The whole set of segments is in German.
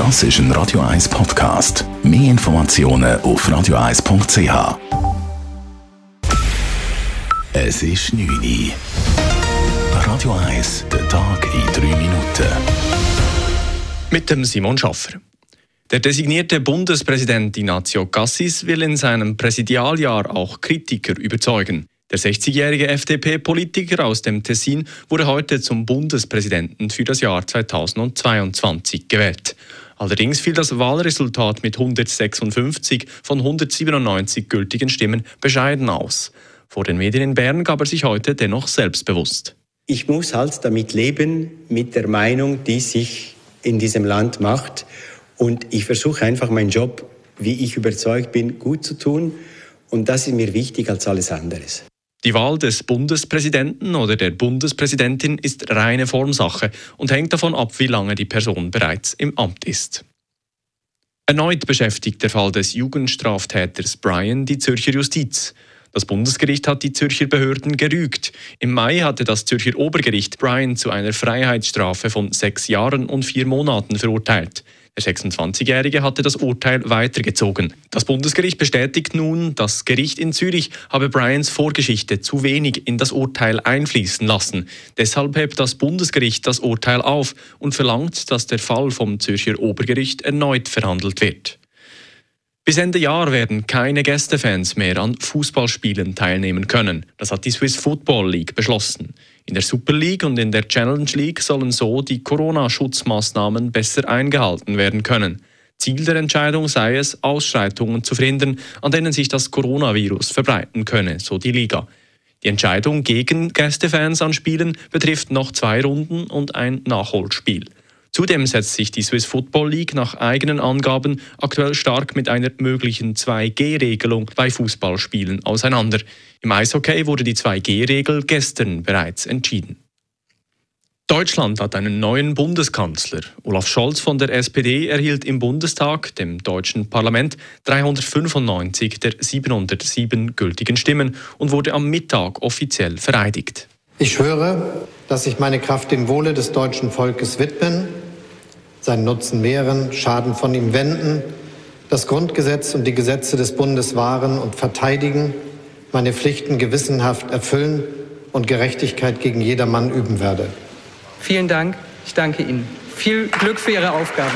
Das ist ein Radio 1 Podcast. Mehr Informationen auf radio1.ch. Es ist 9 Uhr. Radio 1, der Tag in 3 Minuten. Mit dem Simon Schaffer. Der designierte Bundespräsident Ignazio Cassis will in seinem Präsidialjahr auch Kritiker überzeugen. Der 60-jährige FDP-Politiker aus dem Tessin wurde heute zum Bundespräsidenten für das Jahr 2022 gewählt. Allerdings fiel das Wahlresultat mit 156 von 197 gültigen Stimmen bescheiden aus. Vor den Medien in Bern gab er sich heute dennoch selbstbewusst. Ich muss halt damit leben, mit der Meinung, die sich in diesem Land macht. Und ich versuche einfach meinen Job, wie ich überzeugt bin, gut zu tun. Und das ist mir wichtiger als alles andere. Die Wahl des Bundespräsidenten oder der Bundespräsidentin ist reine Formsache und hängt davon ab, wie lange die Person bereits im Amt ist. Erneut beschäftigt der Fall des Jugendstraftäters Brian die Zürcher Justiz. Das Bundesgericht hat die Zürcher Behörden gerügt. Im Mai hatte das Zürcher Obergericht Brian zu einer Freiheitsstrafe von sechs Jahren und vier Monaten verurteilt. Der 26-Jährige hatte das Urteil weitergezogen. Das Bundesgericht bestätigt nun, das Gericht in Zürich habe Bryans Vorgeschichte zu wenig in das Urteil einfließen lassen. Deshalb hebt das Bundesgericht das Urteil auf und verlangt, dass der Fall vom Zürcher Obergericht erneut verhandelt wird. Bis Ende Jahr werden keine Gästefans mehr an Fußballspielen teilnehmen können. Das hat die Swiss Football League beschlossen. In der Super League und in der Challenge League sollen so die Corona-Schutzmaßnahmen besser eingehalten werden können. Ziel der Entscheidung sei es, Ausschreitungen zu verhindern, an denen sich das Coronavirus verbreiten könne, so die Liga. Die Entscheidung gegen Gästefans an Spielen betrifft noch zwei Runden und ein Nachholspiel. Zudem setzt sich die Swiss Football League nach eigenen Angaben aktuell stark mit einer möglichen 2G-Regelung bei Fußballspielen auseinander. Im Eishockey wurde die 2G-Regel gestern bereits entschieden. Deutschland hat einen neuen Bundeskanzler. Olaf Scholz von der SPD erhielt im Bundestag, dem deutschen Parlament, 395 der 707 gültigen Stimmen und wurde am Mittag offiziell vereidigt. Ich schwöre, dass ich meine Kraft dem Wohle des deutschen Volkes widmen, seinen Nutzen mehren, Schaden von ihm wenden, das Grundgesetz und die Gesetze des Bundes wahren und verteidigen, meine Pflichten gewissenhaft erfüllen und Gerechtigkeit gegen jedermann üben werde. Vielen Dank. Ich danke Ihnen. Viel Glück für Ihre Aufgabe.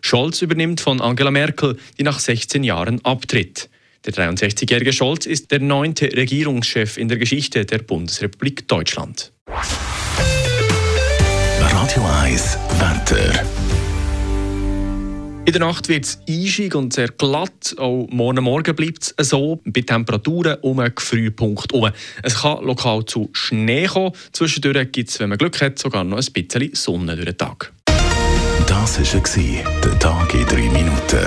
Scholz übernimmt von Angela Merkel, die nach 16 Jahren abtritt. Der 63-jährige Scholz ist der neunte Regierungschef in der Geschichte der Bundesrepublik Deutschland. Radio 1 Wetter. In der Nacht wird es eischig und sehr glatt. Auch morgen Morgen bleibt es so, bei Temperaturen um einen Frühpunkt herum. Es kann lokal zu Schnee kommen. Zwischendurch gibt es, wenn man Glück hat, sogar noch ein bisschen Sonne durch den Tag. Das war der Tag in drei Minuten.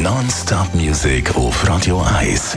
Non-Stop-Musik auf Radio 1.